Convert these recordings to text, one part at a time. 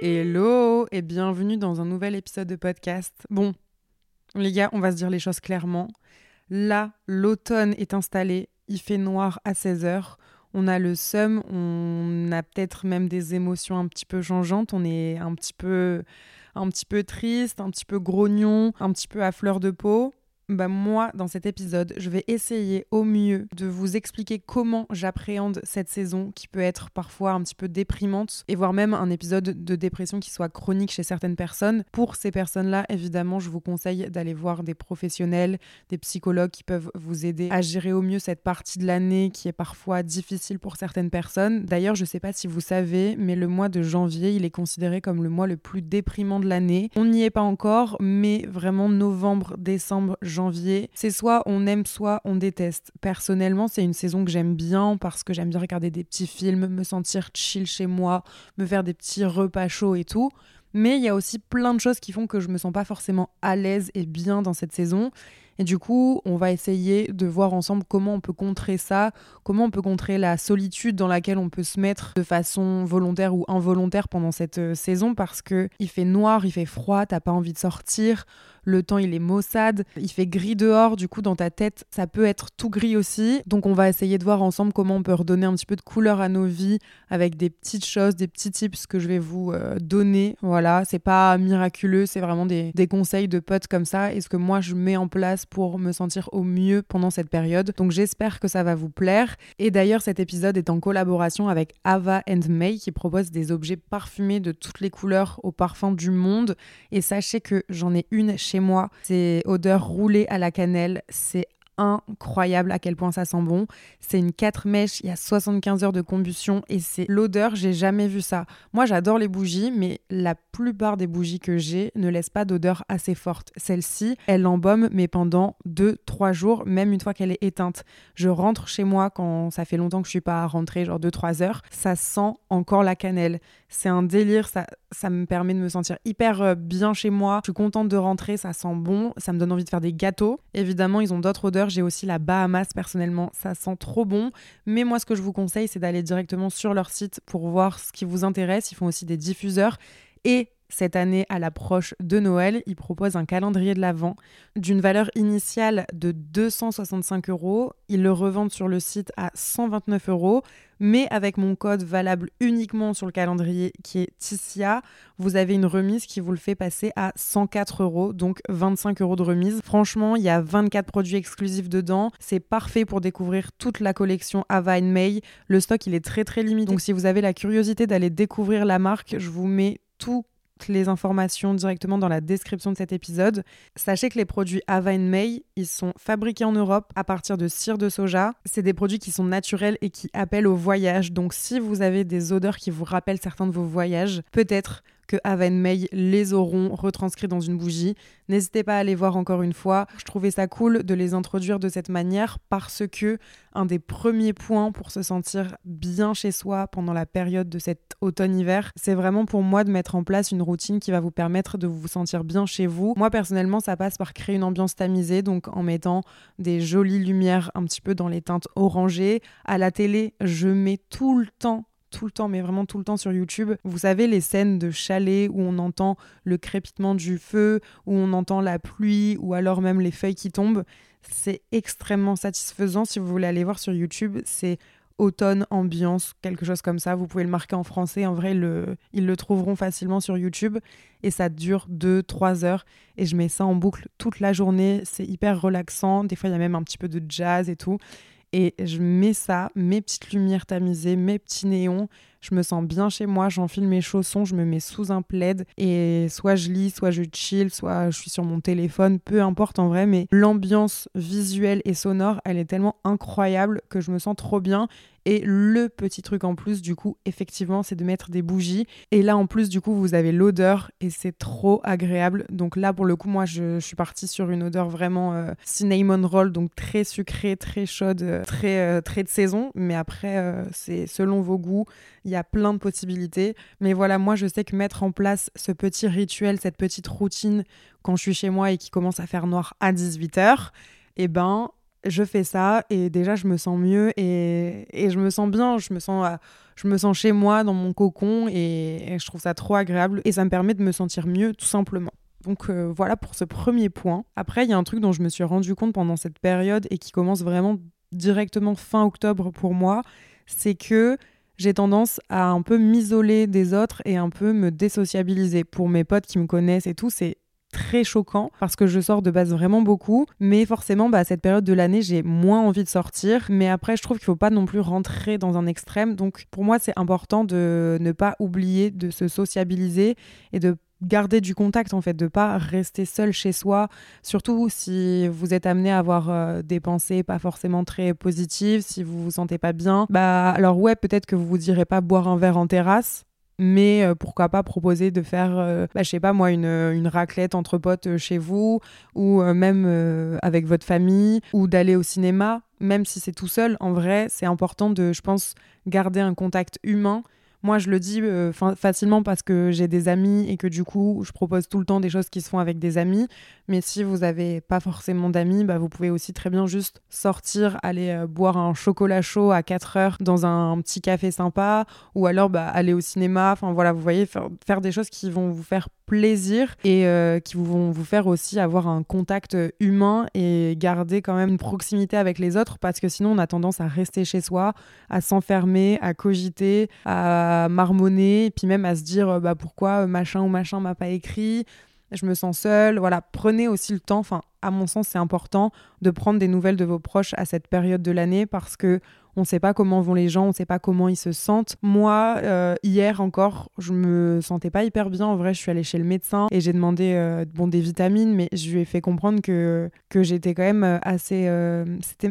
Hello et bienvenue dans un nouvel épisode de podcast. Bon, les gars, on va se dire les choses clairement. Là, l'automne est installé, il fait noir à 16h. On a le seum, on a peut-être même des émotions un petit peu changeantes, on est un petit peu un petit peu triste, un petit peu grognon, un petit peu à fleur de peau bah moi, dans cet épisode, je vais essayer au mieux de vous expliquer comment j'appréhende cette saison qui peut être parfois un petit peu déprimante et voire même un épisode de dépression qui soit chronique chez certaines personnes. Pour ces personnes-là, évidemment, je vous conseille d'aller voir des professionnels, des psychologues qui peuvent vous aider à gérer au mieux cette partie de l'année qui est parfois difficile pour certaines personnes. D'ailleurs, je ne sais pas si vous savez, mais le mois de janvier, il est considéré comme le mois le plus déprimant de l'année. On n'y est pas encore, mais vraiment novembre, décembre, C'est soit on aime, soit on déteste. Personnellement, c'est une saison que j'aime bien parce que j'aime bien regarder des petits films, me sentir chill chez moi, me faire des petits repas chauds et tout. Mais il y a aussi plein de choses qui font que je me sens pas forcément à l'aise et bien dans cette saison. Et du coup, on va essayer de voir ensemble comment on peut contrer ça, comment on peut contrer la solitude dans laquelle on peut se mettre de façon volontaire ou involontaire pendant cette euh, saison parce que il fait noir, il fait froid, t'as pas envie de sortir le temps il est maussade, il fait gris dehors, du coup dans ta tête ça peut être tout gris aussi. Donc on va essayer de voir ensemble comment on peut redonner un petit peu de couleur à nos vies avec des petites choses, des petits tips que je vais vous euh, donner. Voilà, c'est pas miraculeux, c'est vraiment des, des conseils de potes comme ça et ce que moi je mets en place pour me sentir au mieux pendant cette période. Donc j'espère que ça va vous plaire. Et d'ailleurs cet épisode est en collaboration avec Ava and May qui propose des objets parfumés de toutes les couleurs au parfum du monde. Et sachez que j'en ai une chez moi. C'est odeur roulée à la cannelle. C'est incroyable à quel point ça sent bon. C'est une 4 mèches, il y a 75 heures de combustion et c'est l'odeur, j'ai jamais vu ça. Moi j'adore les bougies, mais la plupart des bougies que j'ai ne laissent pas d'odeur assez forte. Celle-ci, elle embaume, mais pendant 2-3 jours, même une fois qu'elle est éteinte. Je rentre chez moi quand ça fait longtemps que je suis pas rentrée, genre 2-3 heures, ça sent encore la cannelle. C'est un délire, ça, ça me permet de me sentir hyper euh, bien chez moi. Je suis contente de rentrer, ça sent bon, ça me donne envie de faire des gâteaux. Évidemment, ils ont d'autres odeurs. J'ai aussi la Bahamas personnellement, ça sent trop bon. Mais moi, ce que je vous conseille, c'est d'aller directement sur leur site pour voir ce qui vous intéresse. Ils font aussi des diffuseurs. Et cette année, à l'approche de Noël, ils proposent un calendrier de l'Avent d'une valeur initiale de 265 euros. Ils le revendent sur le site à 129 euros, mais avec mon code valable uniquement sur le calendrier qui est Ticia, vous avez une remise qui vous le fait passer à 104 euros, donc 25 euros de remise. Franchement, il y a 24 produits exclusifs dedans. C'est parfait pour découvrir toute la collection Ava May. Le stock, il est très très limité. Donc si vous avez la curiosité d'aller découvrir la marque, je vous mets tout les informations directement dans la description de cet épisode. Sachez que les produits Ava May, ils sont fabriqués en Europe à partir de cire de soja. C'est des produits qui sont naturels et qui appellent au voyage. Donc si vous avez des odeurs qui vous rappellent certains de vos voyages, peut-être que Aven May les auront retranscrits dans une bougie. N'hésitez pas à les voir encore une fois. Je trouvais ça cool de les introduire de cette manière parce que un des premiers points pour se sentir bien chez soi pendant la période de cet automne-hiver, c'est vraiment pour moi de mettre en place une routine qui va vous permettre de vous sentir bien chez vous. Moi personnellement, ça passe par créer une ambiance tamisée, donc en mettant des jolies lumières un petit peu dans les teintes orangées. À la télé, je mets tout le temps tout le temps, mais vraiment tout le temps sur YouTube. Vous savez, les scènes de chalet où on entend le crépitement du feu, où on entend la pluie, ou alors même les feuilles qui tombent. C'est extrêmement satisfaisant. Si vous voulez aller voir sur YouTube, c'est automne ambiance, quelque chose comme ça. Vous pouvez le marquer en français. En vrai, le, ils le trouveront facilement sur YouTube. Et ça dure 2-3 heures. Et je mets ça en boucle toute la journée. C'est hyper relaxant. Des fois, il y a même un petit peu de jazz et tout. Et je mets ça, mes petites lumières tamisées, mes petits néons. Je me sens bien chez moi, j'enfile mes chaussons, je me mets sous un plaid et soit je lis, soit je chill, soit je suis sur mon téléphone, peu importe en vrai, mais l'ambiance visuelle et sonore, elle est tellement incroyable que je me sens trop bien et le petit truc en plus, du coup, effectivement, c'est de mettre des bougies. Et là, en plus, du coup, vous avez l'odeur et c'est trop agréable. Donc là, pour le coup, moi, je, suis partie sur une odeur vraiment euh, cinnamon roll, donc très sucrée, très chaude, euh, très, euh, très de saison. Mais après, c'est selon vos goûts, y a plein de possibilités. Mais voilà, moi, je sais que mettre en place ce petit rituel, cette petite routine quand je suis chez moi et qui commence à faire noir à 18h, eh ben, je fais ça et déjà je me sens mieux et, je me sens bien, je me sens, euh, je me sens chez moi dans mon cocon et, je trouve ça trop agréable et ça me permet de me sentir mieux tout simplement. Donc euh, voilà pour ce premier point. Après, il y a un truc dont je me suis rendu compte pendant cette période et qui commence vraiment directement fin octobre pour moi, c'est que j'ai tendance à un peu m'isoler des autres et un peu me désociabiliser. Pour mes potes qui me connaissent et tout, c'est très choquant parce que je sors de base vraiment beaucoup. Mais forcément, bah, cette période de l'année, j'ai moins envie de sortir. Mais après, je trouve qu'il faut pas non plus rentrer dans un extrême. Donc pour moi, c'est important de ne pas oublier de se sociabiliser et de garder du contact en fait, de pas rester seul chez soi, surtout si vous êtes amené à avoir euh, des pensées pas forcément très positives, si vous vous sentez pas bien. Bah alors ouais, peut-être que vous vous direz pas boire un verre en terrasse, mais euh, pourquoi pas proposer de faire, euh, bah, je sais pas moi, une, une, raclette entre potes euh, chez vous, ou même avec votre famille, ou d'aller au cinéma, même si c'est tout seul. En vrai, c'est important de, je pense, garder un contact humain moi, je le dis euh, facilement parce que j'ai des amis et que du coup, je propose tout le temps des choses qui se font avec des amis. Mais si vous n'avez pas forcément d'amis, bah, vous pouvez aussi très bien juste sortir, aller euh, boire un chocolat chaud à 4 heures dans un, petit café sympa ou alors bah, aller au cinéma. Enfin voilà, vous voyez, faire, faire des choses qui vont vous faire plaisir et euh, qui vont vous faire aussi avoir un contact humain et garder quand même une proximité avec les autres parce que sinon on a tendance à rester chez soi, à s'enfermer, à cogiter, à marmonner et puis même à se dire euh, bah pourquoi machin ou machin m'a pas écrit, je me sens seule. Voilà, prenez aussi le temps, enfin à mon sens c'est important de prendre des nouvelles de vos proches à cette période de l'année parce que on ne sait pas comment vont les gens, on ne sait pas comment ils se sentent. Moi, euh, hier encore, je me sentais pas hyper bien. En vrai, je suis allée chez le médecin et j'ai demandé euh, bon, des vitamines, mais je lui ai fait comprendre que, j'étais quand même euh, assez.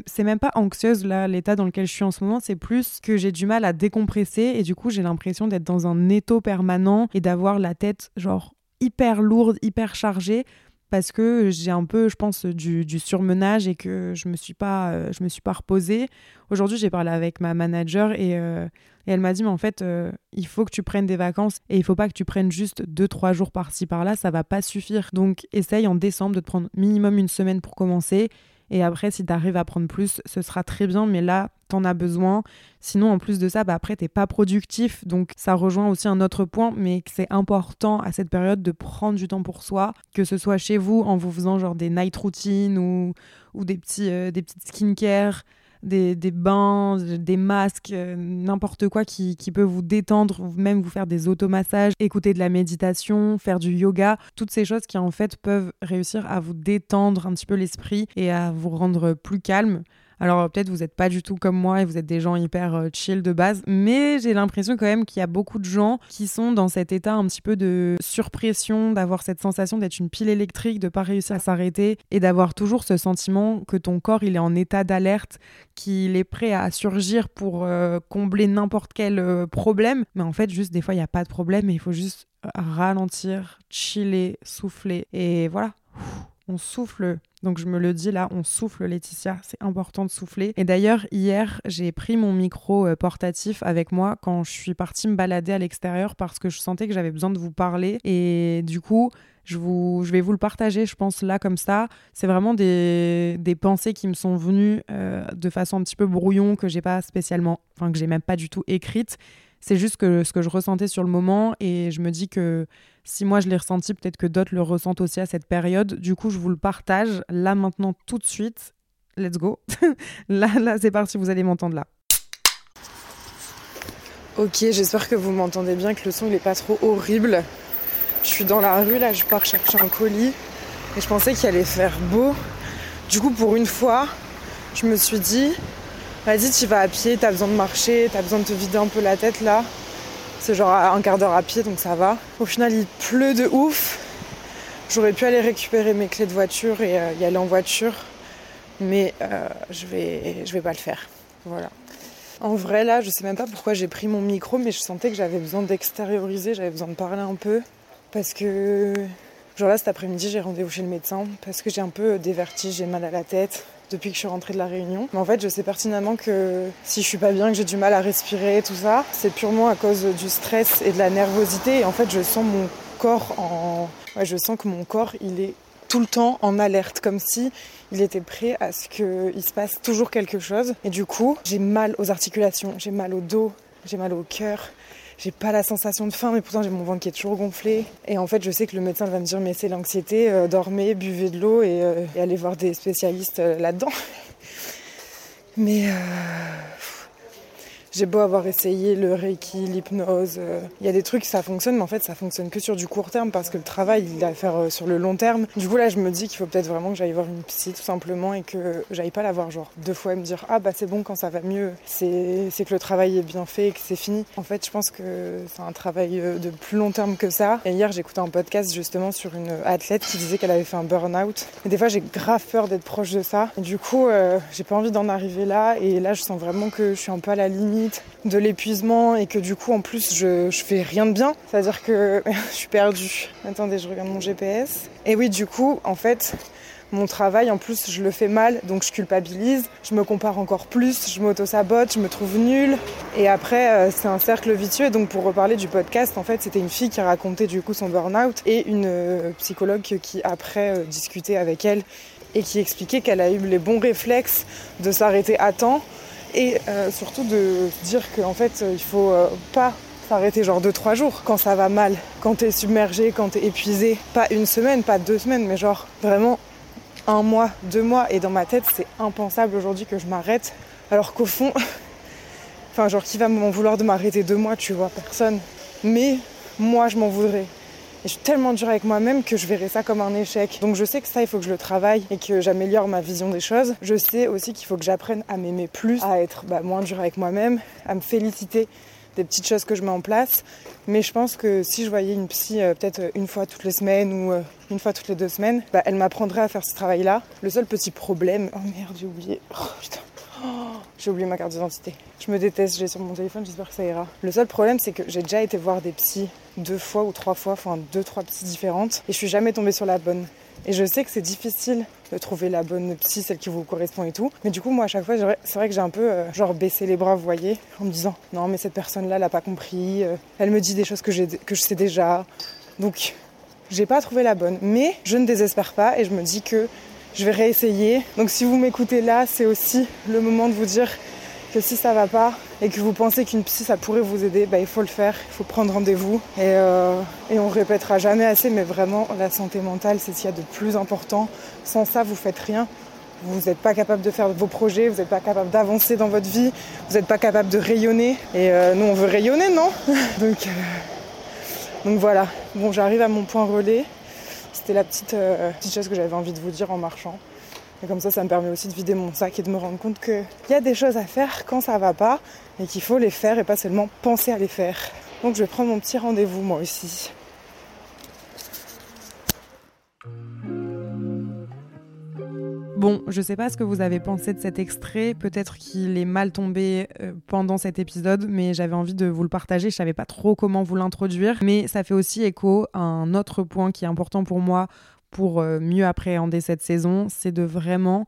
c'est même pas anxieuse, là, l'état dans lequel je suis en ce moment, c'est plus que j'ai du mal à décompresser et du coup, j'ai l'impression d'être dans un étau permanent et d'avoir la tête, genre, hyper lourde, hyper chargée parce que j'ai un peu, je pense, du, surmenage et que je me suis pas, euh, je me suis pas reposée. Aujourd'hui, j'ai parlé avec ma manager et, euh, elle m'a dit, mais en fait, euh, il faut que tu prennes des vacances et il faut pas que tu prennes juste deux, trois jours par-ci par-là, ça va pas suffire. Donc, essaye en décembre de te prendre minimum une semaine pour commencer et après, si tu arrives à prendre plus, ce sera très bien. Mais là, tu en as besoin. Sinon, en plus de ça, bah après, t'es pas productif. Donc, ça rejoint aussi un autre point, mais c'est important à cette période de prendre du temps pour soi, que ce soit chez vous en vous faisant genre des night routines ou, ou des, petits, euh, des petites skincare des, bains, des masques, euh, n'importe quoi qui, peut vous détendre, même vous faire des automassages, écouter de la méditation, faire du yoga, toutes ces choses qui en fait peuvent réussir à vous détendre un petit peu l'esprit et à vous rendre plus calme. Alors peut-être vous n'êtes pas du tout comme moi et vous êtes des gens hyper euh, chill de base, mais j'ai l'impression quand même qu'il y a beaucoup de gens qui sont dans cet état un petit peu de surpression, d'avoir cette sensation d'être une pile électrique, de pas réussir à s'arrêter et d'avoir toujours ce sentiment que ton corps il est en état d'alerte, qu'il est prêt à surgir pour euh, combler n'importe quel euh, problème. Mais en fait juste des fois il n'y a pas de problème et il faut juste ralentir, chiller, souffler et voilà on souffle. Donc je me le dis là, on souffle Laetitia, c'est important de souffler. Et d'ailleurs, hier, j'ai pris mon micro euh, portatif avec moi quand je suis partie me balader à l'extérieur parce que je sentais que j'avais besoin de vous parler. Et du coup, je, vais vous le partager, je pense, là, comme ça. C'est vraiment des, pensées qui me sont venues euh, de façon un petit peu brouillon, que j'ai pas spécialement, enfin, que j'ai même pas du tout écrite. C'est juste ce que je ressentais sur le moment et je me dis que si moi je l'ai ressenti, peut-être que d'autres le ressentent aussi à cette période. Du coup, je vous le partage là maintenant tout de suite. Let's go. là, là, c'est parti, vous allez m'entendre là. Ok, j'espère que vous m'entendez bien, que le son il est pas trop horrible. Je suis dans la rue là, je pars chercher un colis et je pensais qu'il allait faire beau. Du coup, pour une fois, je me suis dit, Vas-y, tu vas à pied, t'as besoin de marcher, t'as besoin de te vider un peu la tête là. C'est genre un quart d'heure à pied, donc ça va. Au final, il pleut de ouf. J'aurais pu aller récupérer mes clés de voiture et euh, y aller en voiture, mais euh, je vais, je vais pas le faire. Voilà. En vrai, là, je sais même pas pourquoi j'ai pris mon micro, mais je sentais que j'avais besoin d'extérioriser, j'avais besoin de parler un peu. Parce que, genre là, cet après-midi, j'ai rendez-vous chez le médecin, parce que j'ai un peu des vertiges, j'ai mal à la tête depuis que je suis rentrée de la Réunion. Mais en fait, je sais pertinemment que si je suis pas bien, que j'ai du mal à respirer, tout ça, c'est purement à cause du stress et de la nervosité. Et en fait, je sens mon corps en. Je sens que mon corps, il est tout le temps en alerte, comme si il était prêt à ce qu'il se passe toujours quelque chose. Et du coup, j'ai mal aux articulations, j'ai mal au dos, j'ai mal au cœur. J'ai pas la sensation de faim, mais pourtant j'ai mon ventre qui est toujours gonflé. Et en fait, je sais que le médecin va me dire mais c'est l'anxiété, euh, dormez, buvez de l'eau et, euh, allez voir des spécialistes euh, là-dedans. mais j'ai beau avoir essayé le reiki, l'hypnose, il euh, y a des trucs ça fonctionne, mais en fait ça fonctionne que sur du court terme parce que le travail il a à faire euh, sur le long terme. Du coup là je me dis qu'il faut peut-être vraiment que j'aille voir une psy tout simplement et que j'aille pas la voir genre deux fois et me dire ah bah c'est bon quand ça va mieux, c'est que le travail est bien fait et que c'est fini. En fait je pense que c'est un travail euh, de plus long terme que ça. Et hier j'écoutais un podcast justement sur une athlète qui disait qu'elle avait fait un burn-out. Et des fois j'ai grave peur d'être proche de ça. Et du coup j'ai pas envie d'en arriver là et là je sens vraiment que je suis un peu à la limite de l'épuisement et que du coup en plus je, fais rien de bien. C'est-à-dire que je suis perdue. Attendez, je regarde mon GPS. Et oui, du coup, en fait, mon travail, en plus, je le fais mal, donc je culpabilise, je me compare encore plus, je m'auto-sabote, je me trouve nulle. Et après, euh, c'est un cercle vicieux. Donc, pour reparler du podcast, en fait, c'était une fille qui racontait du coup son burn-out et une euh, psychologue qui, après, euh, discutait avec elle et qui expliquait qu'elle a eu les bons réflexes de s'arrêter à temps et euh, surtout de dire qu'en fait il faut euh, pas s'arrêter genre 2-3 jours quand ça va mal, quand t'es submergé, quand t'es épuisé, pas une semaine, pas deux semaines, mais genre vraiment un mois, deux mois, et dans ma tête c'est impensable aujourd'hui que je m'arrête, alors qu'au fond, enfin genre qui va m'en vouloir de m'arrêter deux mois, tu vois, personne, mais moi je m'en voudrais je suis tellement dure avec moi-même que je verrai ça comme un échec. Donc je sais que ça, il faut que je le travaille et que j'améliore ma vision des choses. Je sais aussi qu'il faut que j'apprenne à m'aimer plus, à être bah, moins dure avec moi-même, à me féliciter des petites choses que je mets en place. Mais je pense que si je voyais une psy euh, peut-être une fois toutes les semaines ou euh, une fois toutes les deux semaines, bah, elle m'apprendrait à faire ce travail-là. Le seul petit problème... Oh merde, j'ai oublié. Oh putain. J'ai oublié ma carte d'identité. Je me déteste, j'ai sur mon téléphone, j'espère que ça ira. Le seul problème, c'est que j'ai déjà été voir des psys deux fois ou trois fois, enfin deux, trois psys différentes, et je suis jamais tombée sur la bonne. Et je sais que c'est difficile de trouver la bonne psy, celle qui vous correspond et tout. Mais du coup, moi, à chaque fois, c'est vrai que j'ai un peu, euh, genre, baissé les bras, vous voyez, en me disant, non, mais cette personne-là, elle n'a pas compris, euh, elle me dit des choses que, que je sais déjà. Donc, j'ai pas trouvé la bonne. Mais je ne désespère pas et je me dis que je vais réessayer. Donc si vous m'écoutez là, c'est aussi le moment de vous dire que si ça va pas et que vous pensez qu'une psy ça pourrait vous aider, bah, il faut le faire, il faut prendre rendez-vous. Et, euh, et on répétera jamais assez, mais vraiment la santé mentale c'est ce qu'il y a de plus important. Sans ça, vous faites rien. Vous n'êtes pas capable de faire vos projets, vous n'êtes pas capable d'avancer dans votre vie, vous n'êtes pas capable de rayonner. Et euh, nous on veut rayonner, non? Euh, donc voilà. Bon, j'arrive à mon point relais. C'était la petite, euh, petite chose que j'avais envie de vous dire en marchant. Et comme ça, ça me permet aussi de vider mon sac et de me rendre compte qu'il y a des choses à faire quand ça va pas et qu'il faut les faire et pas seulement penser à les faire. Donc je vais prendre mon petit rendez-vous moi aussi. Bon, je sais pas ce que vous avez pensé de cet extrait. Peut-être qu'il est mal tombé euh, pendant cet épisode, mais j'avais envie de vous le partager. Je savais pas trop comment vous l'introduire, mais ça fait aussi écho à un autre point qui est important pour moi pour euh, mieux appréhender cette saison, c'est de vraiment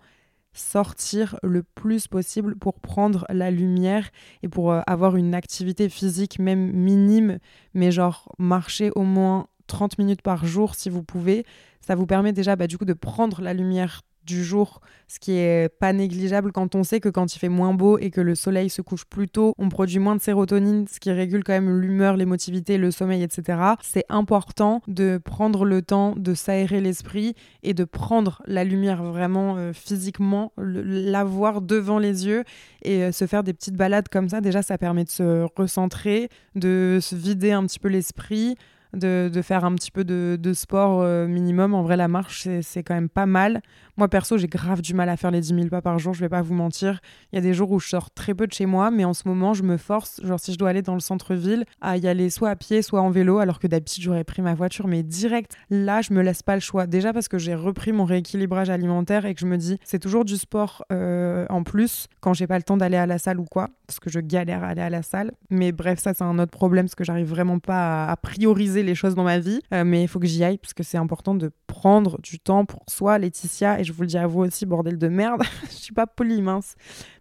sortir le plus possible pour prendre la lumière et pour euh, avoir une activité physique même minime, mais genre marcher au moins 30 minutes par jour si vous pouvez. Ça vous permet déjà bah, du coup de prendre la lumière du jour, ce qui est pas négligeable quand on sait que quand il fait moins beau et que le soleil se couche plus tôt, on produit moins de sérotonine, ce qui régule quand même l'humeur, l'émotivité, le sommeil, etc. C'est important de prendre le temps de s'aérer l'esprit et de prendre la lumière vraiment euh, physiquement, la voir devant les yeux et euh, se faire des petites balades comme ça. Déjà, ça permet de se recentrer, de se vider un petit peu l'esprit de, faire un petit peu de, de sport euh, minimum. En vrai, la marche, c'est quand même pas mal. Moi, perso, j'ai grave du mal à faire les 10 000 pas par jour, je vais pas vous mentir. Il y a des jours où je sors très peu de chez moi, mais en ce moment, je me force, genre si je dois aller dans le centre-ville, à y aller soit à pied, soit en vélo, alors que d'habitude, j'aurais pris ma voiture, mais direct. Là, je me laisse pas le choix. Déjà parce que j'ai repris mon rééquilibrage alimentaire et que je me dis, c'est toujours du sport euh, en plus quand j'ai pas le temps d'aller à la salle ou quoi, parce que je galère à aller à la salle. Mais bref, ça, c'est un autre problème, parce que j'arrive vraiment pas à, prioriser les choses dans ma vie. Euh, mais il faut que j'y aille, parce que c'est important de prendre du temps pour soi, Laetitia, et je vous le dis à vous aussi, bordel de merde, je suis pas polie, mince.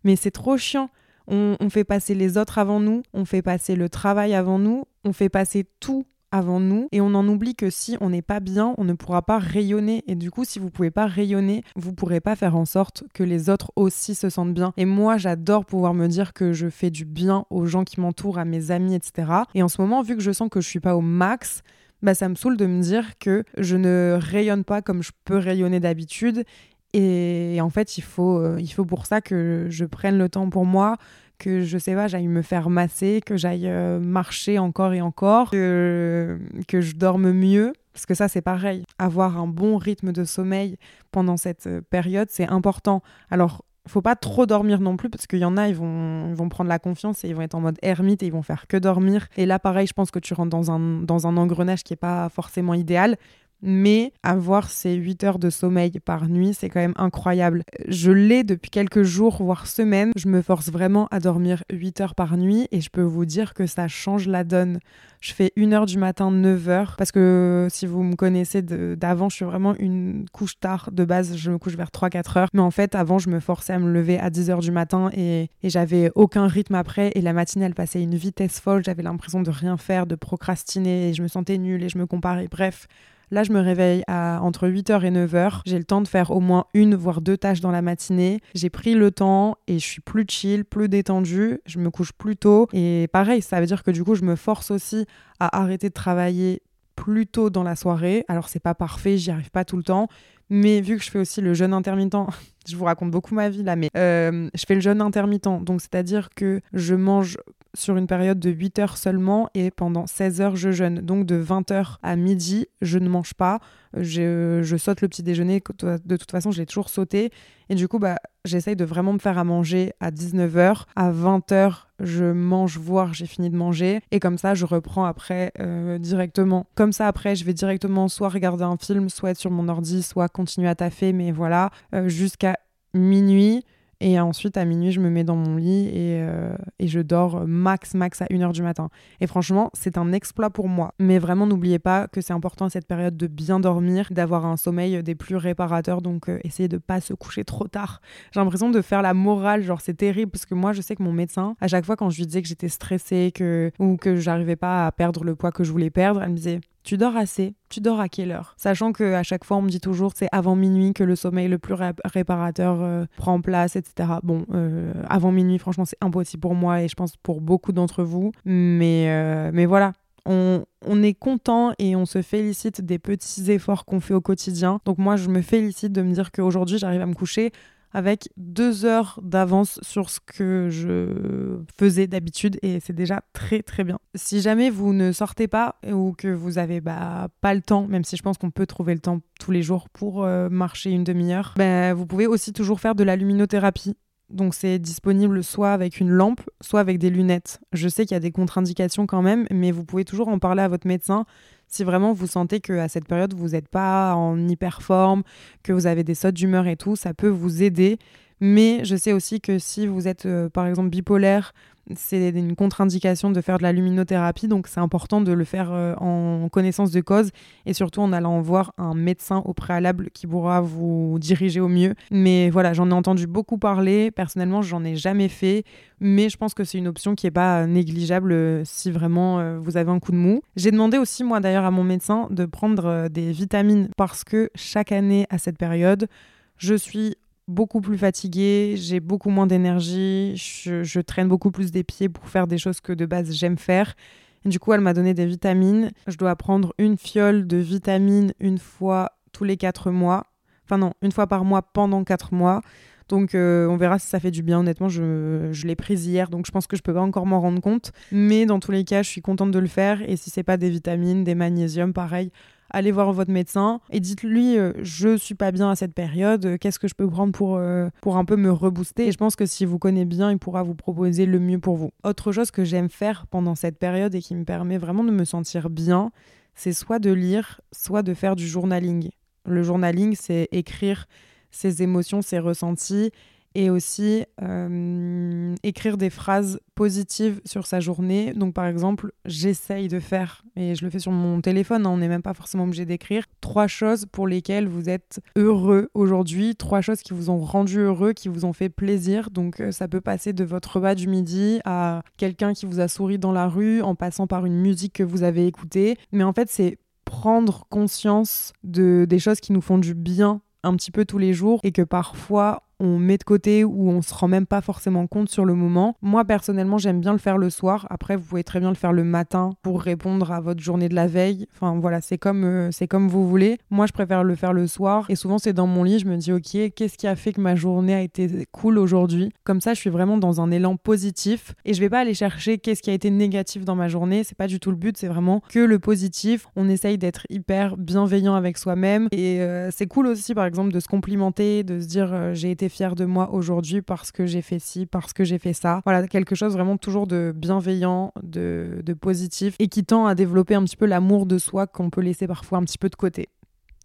Mais c'est trop chiant. On, on, fait passer les autres avant nous, on fait passer le travail avant nous, on fait passer tout avant nous et on en oublie que si on n'est pas bien, on ne pourra pas rayonner et du coup si vous pouvez pas rayonner, vous pourrez pas faire en sorte que les autres aussi se sentent bien. Et moi j'adore pouvoir me dire que je fais du bien aux gens qui m'entourent, à mes amis, etc. Et en ce moment vu que je sens que je suis pas au max, bah ça me saoule de me dire que je ne rayonne pas comme je peux rayonner d'habitude et en fait, il faut, euh, il faut pour ça que je prenne le temps pour moi, que je sais pas, j'aille me faire masser, que j'aille euh, marcher encore et encore, que, que je dorme mieux. Parce que ça, c'est pareil. Avoir un bon rythme de sommeil pendant cette euh, période, c'est important. Alors, faut pas trop dormir non plus parce qu'il y en a, ils vont, ils vont prendre la confiance et ils vont être en mode ermite et ils vont faire que dormir. Et là, pareil, je pense que tu rentres dans un, dans un engrenage qui est pas forcément idéal mais avoir ces 8 heures de sommeil par nuit, c'est quand même incroyable. Je l'ai depuis quelques jours, voire semaines. Je me force vraiment à dormir 8 heures par nuit et je peux vous dire que ça change la donne. Je fais 1 heure du matin, 9 heures, parce que si vous me connaissez d'avant, je suis vraiment une couche tard de base, je me couche vers 3-4 heures. Mais en fait, avant, je me forçais à me lever à 10 heures du matin et, j'avais aucun rythme après. Et la matinée, elle passait une vitesse folle. J'avais l'impression de rien faire, de procrastiner et je me sentais nulle et je me comparais. Bref, Là, je me réveille à entre 8h et 9h. J'ai le temps de faire au moins une, voire deux tâches dans la matinée. J'ai pris le temps et je suis plus chill, plus détendue. Je me couche plus tôt. Et pareil, ça veut dire que du coup, je me force aussi à arrêter de travailler plus tôt dans la soirée. Alors, c'est pas parfait, j'y arrive pas tout le temps. Mais vu que je fais aussi le jeûne intermittent, je vous raconte beaucoup ma vie là, mais euh, je fais le jeûne intermittent. Donc, c'est-à-dire que je mange sur une période de 8 heures seulement et pendant 16 heures, je jeûne. Donc, de 20 heures à midi, je ne mange pas. Je, je saute le petit déjeuner. De toute façon, je l'ai toujours sauté. Et du coup, bah, j'essaye de vraiment me faire à manger à 19 heures. À 20 heures, je mange, voire j'ai fini de manger. Et comme ça, je reprends après euh, directement. Comme ça, après, je vais directement soit regarder un film, soit être sur mon ordi, soit continuer à taffer. Mais voilà, euh, jusqu'à minuit. Et ensuite, à minuit, je me mets dans mon lit et, euh, et je dors max, max à 1h du matin. Et franchement, c'est un exploit pour moi. Mais vraiment, n'oubliez pas que c'est important à cette période de bien dormir, d'avoir un sommeil des plus réparateurs. Donc, euh, essayez de pas se coucher trop tard. J'ai l'impression de faire la morale, genre c'est terrible parce que moi, je sais que mon médecin, à chaque fois quand je lui disais que j'étais stressée que, ou que j'arrivais pas à perdre le poids que je voulais perdre, elle me disait tu dors assez, tu dors à quelle heure? Sachant que à chaque fois on me dit toujours c'est avant minuit que le sommeil le plus réparateur euh, prend place, etc. Bon, euh, avant minuit, franchement, c'est impossible pour moi et je pense pour beaucoup d'entre vous. Mais, euh, mais voilà, on, on, est content et on se félicite des petits efforts qu'on fait au quotidien. Donc moi, je me félicite de me dire qu'aujourd'hui, j'arrive à me coucher avec deux heures d'avance sur ce que je faisais d'habitude et c'est déjà très très bien. Si jamais vous ne sortez pas ou que vous n'avez bah, pas le temps, même si je pense qu'on peut trouver le temps tous les jours pour euh, marcher une demi-heure, bah, vous pouvez aussi toujours faire de la luminothérapie. Donc c'est disponible soit avec une lampe, soit avec des lunettes. Je sais qu'il y a des contre-indications quand même, mais vous pouvez toujours en parler à votre médecin si vraiment vous sentez qu'à cette période, vous n'êtes pas en hyper forme, que vous avez des sautes d'humeur et tout, ça peut vous aider. Mais je sais aussi que si vous êtes euh, par exemple bipolaire c'est une contre-indication de faire de la luminothérapie, donc c'est important de le faire euh, en connaissance de cause et surtout en allant voir un médecin au préalable qui pourra vous diriger au mieux. Mais voilà, j'en ai entendu beaucoup parler. Personnellement, j'en ai jamais fait, mais je pense que c'est une option qui est pas négligeable euh, si vraiment euh, vous avez un coup de mou. J'ai demandé aussi moi d'ailleurs à mon médecin de prendre des vitamines parce que chaque année à cette période, je suis beaucoup plus fatiguée, j'ai beaucoup moins d'énergie, je, traîne beaucoup plus des pieds pour faire des choses que de base j'aime faire. du coup, elle m'a donné des vitamines. Je dois prendre une fiole de vitamines une fois tous les quatre mois. Enfin non, une fois par mois pendant quatre mois. Donc euh, on verra si ça fait du bien. Honnêtement, je, je l'ai prise hier, donc je pense que je peux pas encore m'en rendre compte. Mais dans tous les cas, je suis contente de le faire. Et si c'est pas des vitamines, des magnésiums, pareil, allez voir votre médecin et dites-lui euh, je suis pas bien à cette période, euh, qu'est-ce que je peux prendre pour, euh, pour un peu me rebooster? Et je pense que si vous connaissez bien, il pourra vous proposer le mieux pour vous. Autre chose que j'aime faire pendant cette période et qui me permet vraiment de me sentir bien, c'est soit de lire, soit de faire du journaling. Le journaling, c'est écrire ses émotions, ses ressentis et aussi euh, écrire des phrases positives sur sa journée. Donc par exemple, j'essaye de faire, et je le fais sur mon téléphone, hein, on n'est même pas forcément obligé d'écrire, trois choses pour lesquelles vous êtes heureux aujourd'hui, trois choses qui vous ont rendu heureux, qui vous ont fait plaisir. Donc euh, ça peut passer de votre repas du midi à quelqu'un qui vous a souri dans la rue, en passant par une musique que vous avez écoutée. Mais en fait, c'est prendre conscience de, des choses qui nous font du bien un petit peu tous les jours et que parfois on met de côté ou on se rend même pas forcément compte sur le moment. Moi personnellement, j'aime bien le faire le soir. Après, vous pouvez très bien le faire le matin pour répondre à votre journée de la veille. Enfin voilà, c'est comme euh, c'est comme vous voulez. Moi, je préfère le faire le soir et souvent c'est dans mon lit, je me dis OK, qu'est-ce qui a fait que ma journée a été cool aujourd'hui? Comme ça, je suis vraiment dans un élan positif et je vais pas aller chercher qu'est-ce qui a été négatif dans ma journée, c'est pas du tout le but, c'est vraiment que le positif. On essaye d'être hyper bienveillant avec soi-même et euh, c'est cool aussi par exemple de se complimenter, de se dire euh, j'ai été de moi aujourd'hui parce que j'ai fait ci, parce que j'ai fait ça. Voilà, quelque chose vraiment toujours de bienveillant, de, de positif et qui tend à développer un petit peu l'amour de soi qu'on peut laisser parfois un petit peu de côté.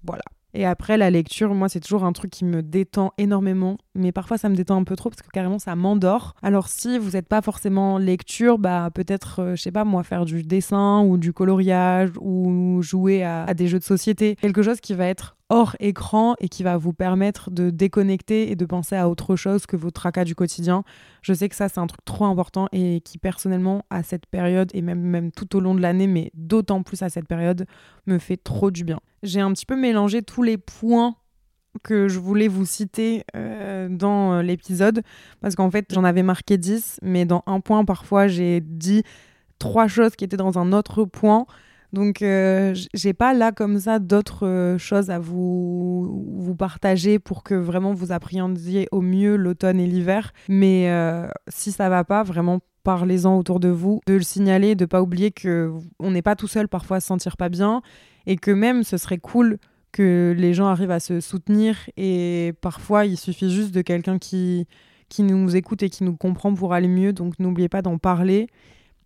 Voilà. Et après, la lecture, moi, c'est toujours un truc qui me détend énormément. Mais parfois, ça me détend un peu trop parce que carrément, ça m'endort. Alors, si vous n'êtes pas forcément lecture, bah, peut-être, euh, je sais pas, moi, faire du dessin ou du coloriage ou jouer à des jeux de société. Quelque chose qui va être hors écran et qui va vous permettre de déconnecter et de penser à autre chose que vos tracas du quotidien. Je sais que ça, c'est un truc trop important et qui, personnellement, à cette période et même, même tout au long de l'année, mais d'autant plus à cette période, me fait trop du bien. J'ai un petit peu mélangé tous les points que je voulais vous citer euh, dans euh, l'épisode parce qu'en fait j'en avais marqué 10 mais dans un point parfois j'ai dit trois choses qui étaient dans un autre point donc, euh, j'ai pas là comme ça d'autres euh, choses à vous, vous partager pour que vraiment vous appréhendiez au mieux l'automne et l'hiver. Mais euh, si ça va pas, vraiment parlez-en autour de vous, de le signaler, de pas oublier que on n'est pas tout seul parfois à se sentir pas bien et que même ce serait cool que les gens arrivent à se soutenir et parfois il suffit juste de quelqu'un qui qui nous écoute et qui nous comprend pour aller mieux. Donc n'oubliez pas d'en parler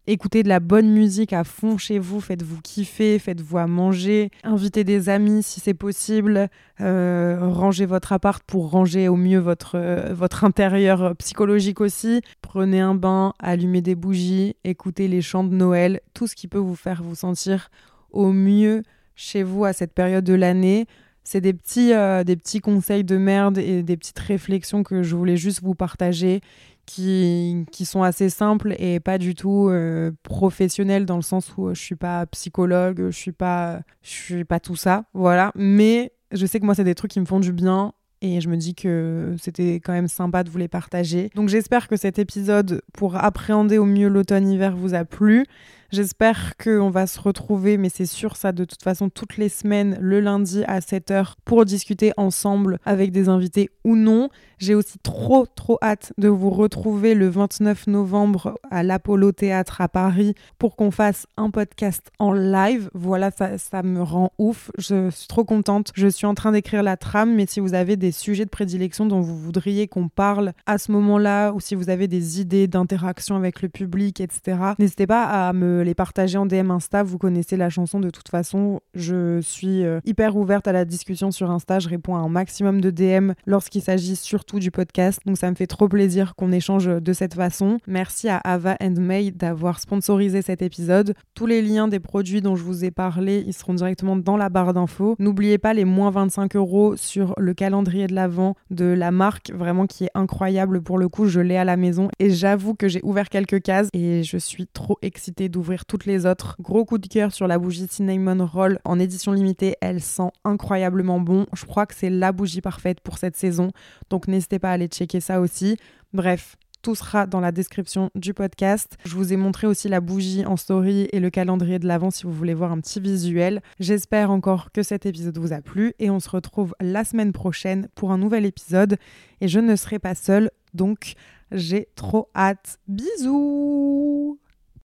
Écoutez de la bonne musique à fond chez vous, faites-vous kiffer, faites-vous à manger, invitez des amis si c'est possible, euh, rangez votre appart pour ranger au mieux votre, euh, intérieur psychologique aussi, prenez un bain, allumez des bougies, écoutez les chants de Noël, tout ce qui peut vous faire vous sentir au mieux chez vous à cette période de l'année. C'est des euh, des petits conseils de merde et des petites réflexions que je voulais juste vous partager qui, qui sont assez simples et pas du tout euh, professionnels dans le sens où je suis pas psychologue, je suis pas, je suis pas tout ça, voilà. Mais je sais que moi, c'est des trucs qui me font du bien et je me dis que c'était quand même sympa de vous les partager. Donc j'espère que cet épisode pour appréhender au mieux l'automne-hiver vous a plu. J'espère qu'on va se retrouver, mais c'est sûr ça de toute façon toutes les semaines, le lundi à 7h, pour discuter ensemble avec des invités ou non. J'ai aussi trop trop hâte de vous retrouver le 29 novembre à l'Apollo Théâtre à Paris pour qu'on fasse un podcast en live. Voilà, ça, ça me rend ouf. Je suis trop contente. Je suis en train d'écrire la trame, mais si vous avez des sujets de prédilection dont vous voudriez qu'on parle à ce moment-là, ou si vous avez des idées d'interaction avec le public, etc., n'hésitez pas à me les partager en DM Insta. Vous connaissez la chanson de toute façon. Je suis euh, hyper ouverte à la discussion sur Insta. Je réponds à un maximum de DM lorsqu'il s'agit surtout du podcast. Donc ça me fait trop plaisir qu'on échange de cette façon. Merci à Ava and May d'avoir sponsorisé cet épisode. Tous les liens des produits dont je vous ai parlé, ils seront directement dans la barre d'infos. N'oubliez pas les moins 25 euros sur le calendrier de l'Avent de la marque, vraiment qui est incroyable pour le coup. Je l'ai à la maison et j'avoue que j'ai ouvert quelques cases et je suis trop excitée d'ouvrir toutes les autres. Gros coup de cœur sur la bougie Cinnamon Roll en édition limitée. Elle sent incroyablement bon. Je crois que c'est la bougie parfaite pour cette saison. Donc n'hésitez pas à aller checker ça aussi. Bref, Tout sera dans la description du podcast. Je vous ai montré aussi la bougie en story et le calendrier de l'avant si vous voulez voir un petit visuel. J'espère encore que cet épisode vous a plu et on se retrouve la semaine prochaine pour un nouvel épisode. Et je ne serai pas seule, donc j'ai trop hâte. Bisous